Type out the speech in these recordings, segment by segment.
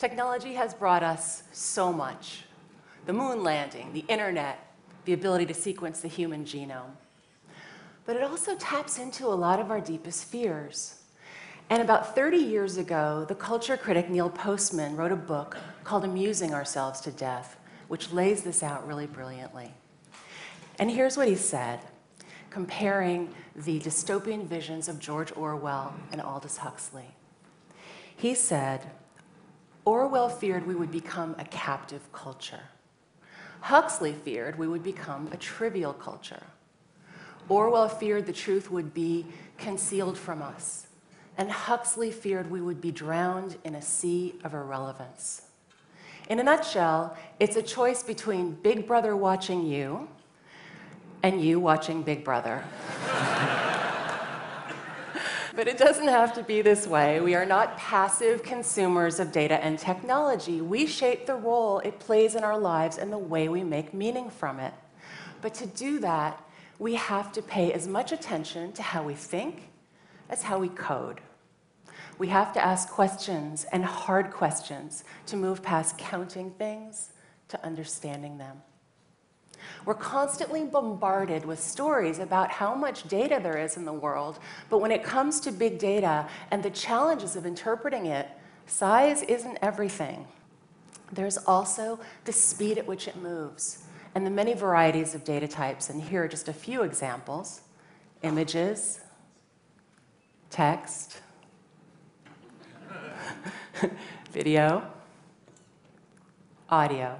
Technology has brought us so much the moon landing, the internet, the ability to sequence the human genome. But it also taps into a lot of our deepest fears. And about 30 years ago, the culture critic Neil Postman wrote a book called Amusing Ourselves to Death, which lays this out really brilliantly. And here's what he said, comparing the dystopian visions of George Orwell and Aldous Huxley. He said, Orwell feared we would become a captive culture. Huxley feared we would become a trivial culture. Orwell feared the truth would be concealed from us. And Huxley feared we would be drowned in a sea of irrelevance. In a nutshell, it's a choice between Big Brother watching you and you watching Big Brother. But it doesn't have to be this way. We are not passive consumers of data and technology. We shape the role it plays in our lives and the way we make meaning from it. But to do that, we have to pay as much attention to how we think as how we code. We have to ask questions and hard questions to move past counting things to understanding them. We're constantly bombarded with stories about how much data there is in the world, but when it comes to big data and the challenges of interpreting it, size isn't everything. There's also the speed at which it moves and the many varieties of data types. And here are just a few examples images, text, video, audio.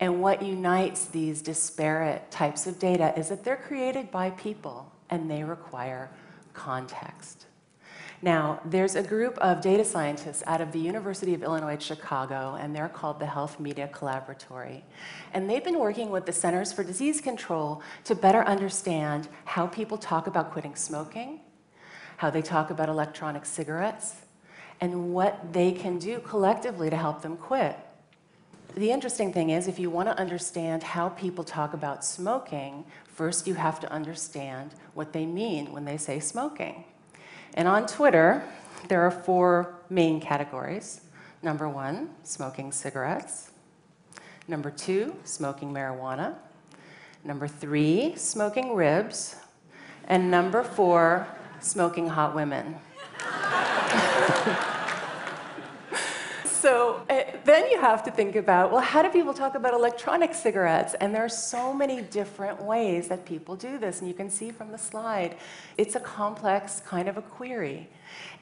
And what unites these disparate types of data is that they're created by people and they require context. Now, there's a group of data scientists out of the University of Illinois Chicago, and they're called the Health Media Collaboratory. And they've been working with the Centers for Disease Control to better understand how people talk about quitting smoking, how they talk about electronic cigarettes, and what they can do collectively to help them quit. The interesting thing is, if you want to understand how people talk about smoking, first you have to understand what they mean when they say smoking. And on Twitter, there are four main categories. Number one, smoking cigarettes. Number two, smoking marijuana. Number three, smoking ribs. And number four, smoking hot women. so uh, then you have to think about well, how do people talk about electronic cigarettes? And there are so many different ways that people do this. And you can see from the slide, it's a complex kind of a query.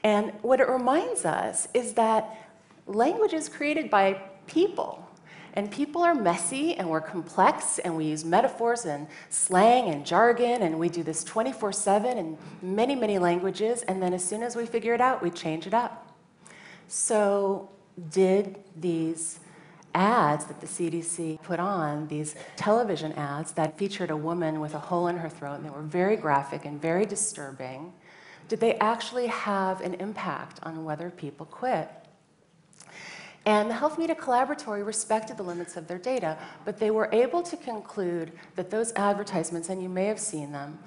And what it reminds us is that language is created by people. And people are messy and we're complex and we use metaphors and slang and jargon and we do this 24 7 in many, many languages. And then as soon as we figure it out, we change it up. So did these ads that the CDC put on, these television ads that featured a woman with a hole in her throat, and they were very graphic and very disturbing, did they actually have an impact on whether people quit? And the Health Media Collaboratory respected the limits of their data, but they were able to conclude that those advertisements, and you may have seen them,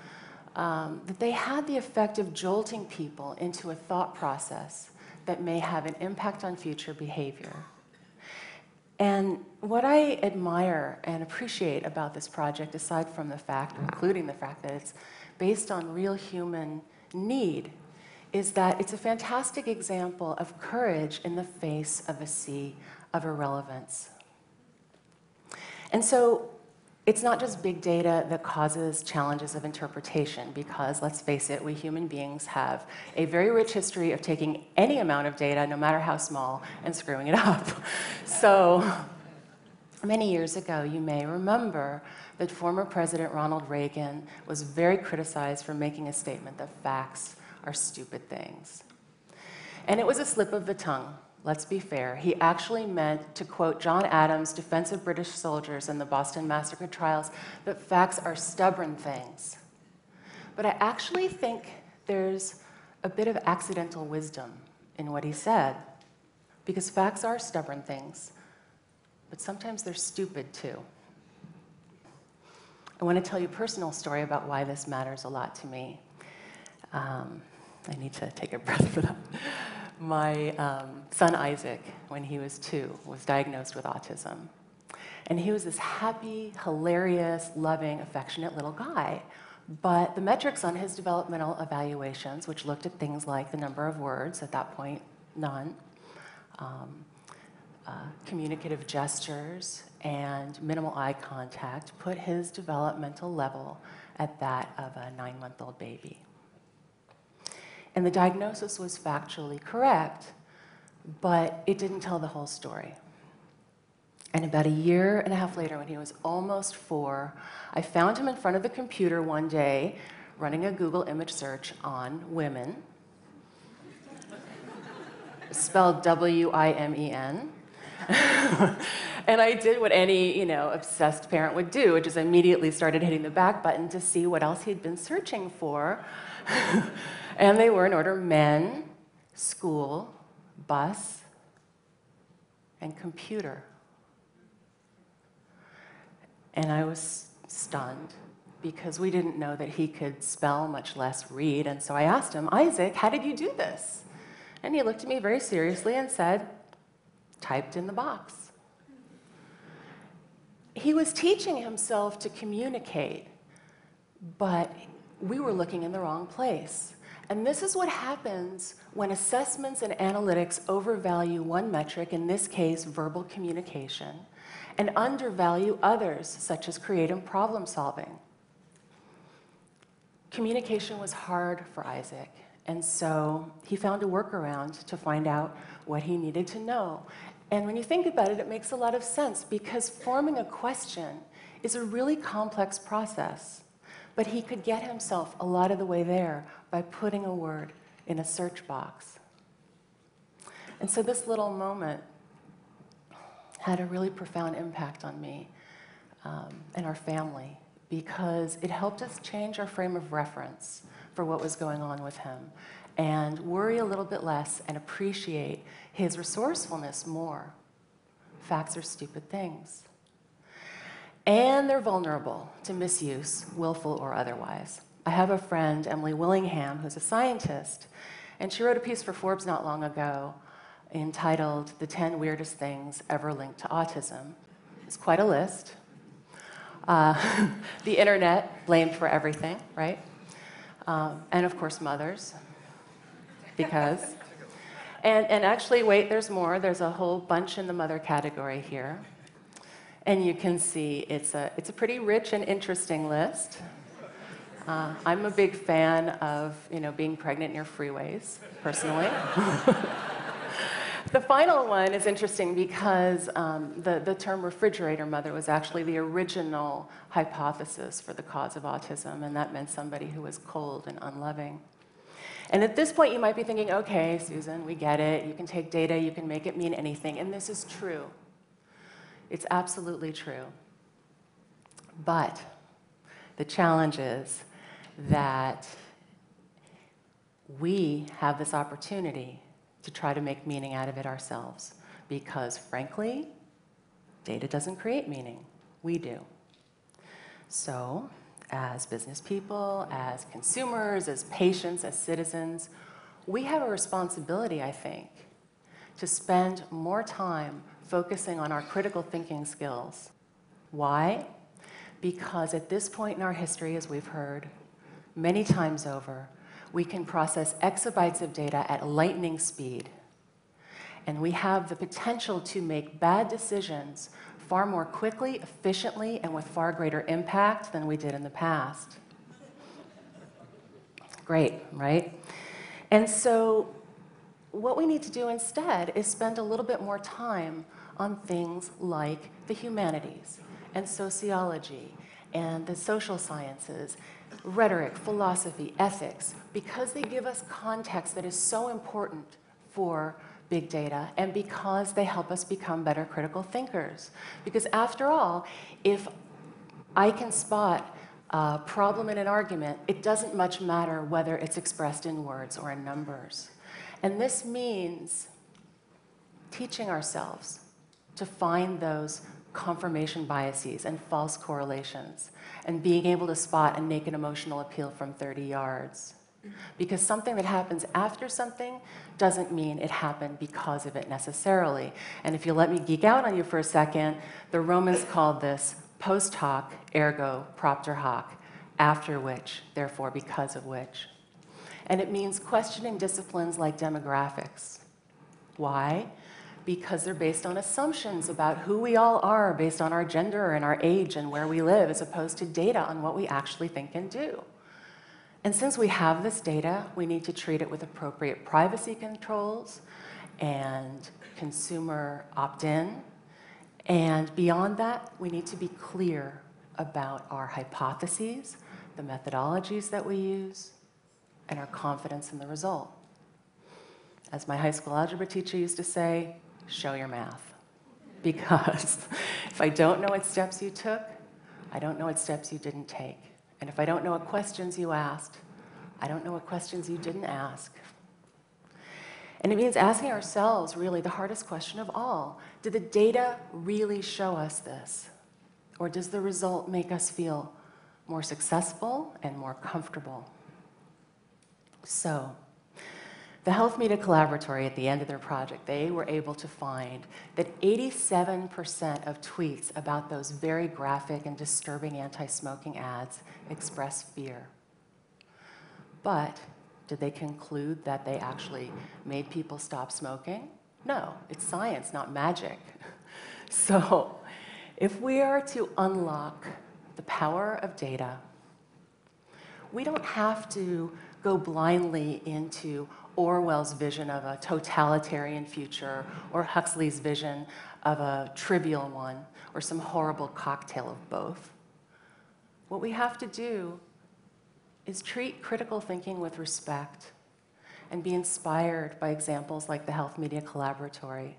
um, that they had the effect of jolting people into a thought process that may have an impact on future behavior. And what I admire and appreciate about this project, aside from the fact, including the fact that it's based on real human need, is that it's a fantastic example of courage in the face of a sea of irrelevance. And so it's not just big data that causes challenges of interpretation, because let's face it, we human beings have a very rich history of taking any amount of data, no matter how small, and screwing it up. So, many years ago, you may remember that former President Ronald Reagan was very criticized for making a statement that facts are stupid things. And it was a slip of the tongue let's be fair, he actually meant to quote John Adams' defense of British soldiers in the Boston Massacre trials that facts are stubborn things. But I actually think there's a bit of accidental wisdom in what he said, because facts are stubborn things, but sometimes they're stupid too. I want to tell you a personal story about why this matters a lot to me. Um, I need to take a breath for that. My um, son Isaac, when he was two, was diagnosed with autism. And he was this happy, hilarious, loving, affectionate little guy. But the metrics on his developmental evaluations, which looked at things like the number of words, at that point, none, um, uh, communicative gestures, and minimal eye contact, put his developmental level at that of a nine month old baby. And the diagnosis was factually correct, but it didn't tell the whole story. And about a year and a half later, when he was almost four, I found him in front of the computer one day running a Google image search on women, spelled W I M E N. and I did what any, you know, obsessed parent would do, which is immediately started hitting the back button to see what else he'd been searching for. and they were in order men, school, bus, and computer. And I was stunned because we didn't know that he could spell, much less read. And so I asked him, Isaac, how did you do this? And he looked at me very seriously and said, typed in the box. He was teaching himself to communicate, but we were looking in the wrong place. And this is what happens when assessments and analytics overvalue one metric, in this case, verbal communication, and undervalue others, such as creative problem solving. Communication was hard for Isaac, and so he found a workaround to find out what he needed to know. And when you think about it, it makes a lot of sense because forming a question is a really complex process. But he could get himself a lot of the way there by putting a word in a search box. And so this little moment had a really profound impact on me um, and our family because it helped us change our frame of reference for what was going on with him and worry a little bit less and appreciate his resourcefulness more. Facts are stupid things. And they're vulnerable to misuse, willful or otherwise. I have a friend, Emily Willingham, who's a scientist, and she wrote a piece for Forbes not long ago entitled The 10 Weirdest Things Ever Linked to Autism. It's quite a list. Uh, the internet, blamed for everything, right? Um, and of course, mothers, because. And, and actually, wait, there's more. There's a whole bunch in the mother category here. And you can see it's a, it's a pretty rich and interesting list. Uh, I'm a big fan of you know, being pregnant near freeways, personally. the final one is interesting because um, the, the term refrigerator mother was actually the original hypothesis for the cause of autism, and that meant somebody who was cold and unloving. And at this point, you might be thinking, okay, Susan, we get it. You can take data, you can make it mean anything. And this is true. It's absolutely true. But the challenge is that we have this opportunity to try to make meaning out of it ourselves because, frankly, data doesn't create meaning. We do. So, as business people, as consumers, as patients, as citizens, we have a responsibility, I think, to spend more time focusing on our critical thinking skills. Why? Because at this point in our history, as we've heard many times over, we can process exabytes of data at lightning speed. And we have the potential to make bad decisions far more quickly, efficiently, and with far greater impact than we did in the past. Great, right? And so what we need to do instead is spend a little bit more time on things like the humanities and sociology and the social sciences, rhetoric, philosophy, ethics, because they give us context that is so important for big data and because they help us become better critical thinkers. Because after all, if I can spot a problem in an argument, it doesn't much matter whether it's expressed in words or in numbers. And this means teaching ourselves to find those confirmation biases and false correlations and being able to spot a naked emotional appeal from 30 yards. Because something that happens after something doesn't mean it happened because of it necessarily. And if you let me geek out on you for a second, the Romans called this post hoc, ergo propter hoc, after which, therefore because of which. And it means questioning disciplines like demographics. Why? Because they're based on assumptions about who we all are based on our gender and our age and where we live, as opposed to data on what we actually think and do. And since we have this data, we need to treat it with appropriate privacy controls and consumer opt-in. And beyond that, we need to be clear about our hypotheses, the methodologies that we use, and our confidence in the result. As my high school algebra teacher used to say, show your math. Because if I don't know what steps you took, I don't know what steps you didn't take. And if I don't know what questions you asked, I don't know what questions you didn't ask. And it means asking ourselves really the hardest question of all. Did the data really show us this? Or does the result make us feel more successful and more comfortable? So, the Health Media Collaboratory, at the end of their project, they were able to find that 87% of tweets about those very graphic and disturbing anti-smoking ads express fear. But did they conclude that they actually made people stop smoking? No, it's science, not magic. So if we are to unlock the power of data, we don't have to go blindly into Orwell's vision of a totalitarian future or Huxley's vision of a trivial one or some horrible cocktail of both. What we have to do is treat critical thinking with respect and be inspired by examples like the Health Media Collaboratory.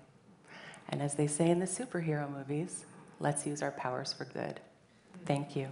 And as they say in the superhero movies, let's use our powers for good. Thank you.